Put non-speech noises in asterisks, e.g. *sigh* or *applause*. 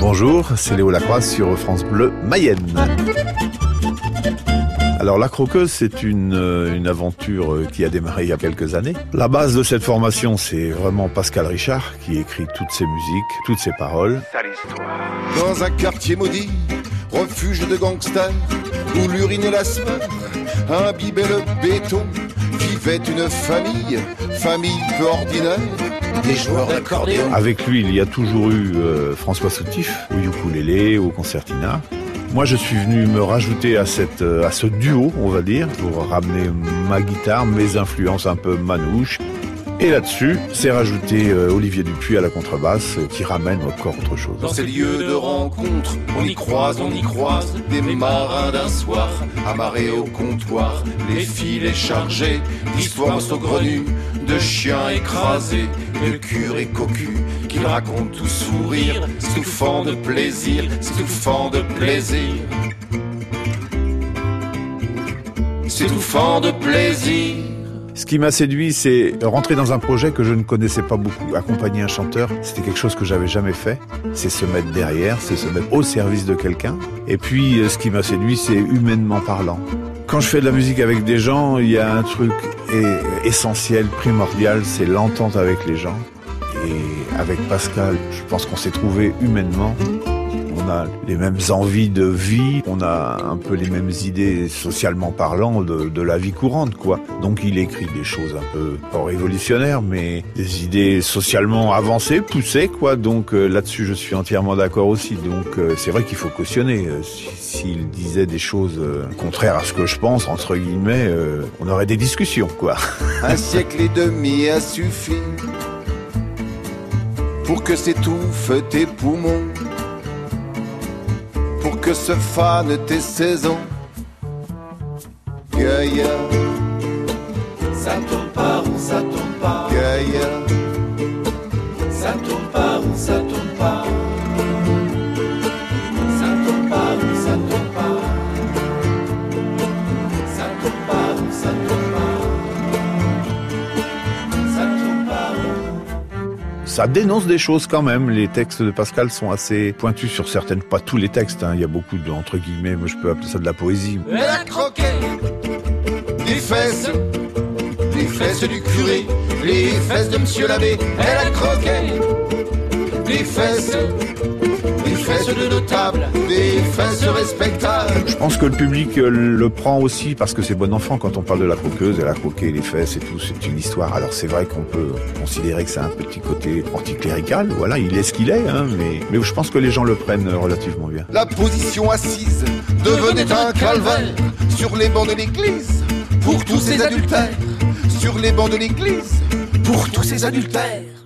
Bonjour, c'est Léo Lacroix sur France Bleu Mayenne. Alors la croqueuse, c'est une, euh, aventure euh, qui a démarré il y a quelques années. La base de cette formation, c'est vraiment Pascal Richard qui écrit toutes ses musiques, toutes ses paroles. Dans un quartier maudit, refuge de gangsters, où l'urine et la sueur imbibaient le béton, vivait une famille, famille peu ordinaire, des joueurs d'accordéon. Avec lui, il y a toujours eu euh, François Soutif, au ukulélé, au concertina. Moi, je suis venu me rajouter euh, à ce duo, on va dire, pour ramener ma guitare, mes influences un peu manouches. Et là-dessus, c'est rajouté euh, Olivier Dupuis à la contrebasse, euh, qui ramène encore autre chose. Dans ces lieux de rencontre, on y croise, on y croise des marins d'un soir, amarrés au comptoir, les filets chargés d'histoires saugrenues, de chiens écrasés, de curés cocus, qu'ils racontent tout sourire, souffant de plaisir, souffant de plaisir. S'étouffant de plaisir. Ce qui m'a séduit, c'est rentrer dans un projet que je ne connaissais pas beaucoup. Accompagner un chanteur, c'était quelque chose que j'avais jamais fait. C'est se mettre derrière, c'est se mettre au service de quelqu'un. Et puis, euh, ce qui m'a séduit, c'est humainement parlant. Quand je fais de la musique avec des gens, il y a un truc est- essentiel, primordial, c'est l'entente avec les gens. Et avec Pascal, je pense qu'on s'est trouvé humainement. On a les mêmes envies de vie, on a un peu les mêmes idées socialement parlant de, la vie courante, quoi. Donc il écrit des choses un peu pas révolutionnaires, mais des idées socialement avancées, poussées, quoi. Donc euh, là-dessus, je suis entièrement d'accord aussi. Donc euh, c'est vrai qu'il faut cautionner. Euh, si- S'il disait des choses contraires à ce que je pense, entre guillemets, on aurait des discussions, quoi. *laughs* Un siècle et demi a suffi pour que s'étouffent tes poumons, que se fanent tes saisons. Gaïa, Ça tourne pas rond, ça tourne pas. Gaïa, Ça tourne Ça dénonce des choses quand même. Les textes de Pascal sont assez pointus sur certaines, pas tous les textes. hein. Il y a beaucoup de entre guillemets, moi je peux appeler ça de la poésie. Elle a croqué. les fesses, les fesses du curé, les fesses de monsieur l'abbé. Elle a croqué les fesses, les fesses de notable, les fesses respectables. Je pense que le public euh, le prend aussi parce que c'est bon enfant quand on parle de la croqueuse, elle a croqué les fesses et tout, c'est une histoire. Alors c'est vrai qu'on peut considérer que c'est un petit côté anticlérical, voilà, il est ce qu'il est, hein, mais, mais je pense que les gens le prennent relativement bien. La position assise devenait un calvaire sur les bancs de l'église pour tous ces adultères. Sur les bancs de l'église pour tous ces adultères.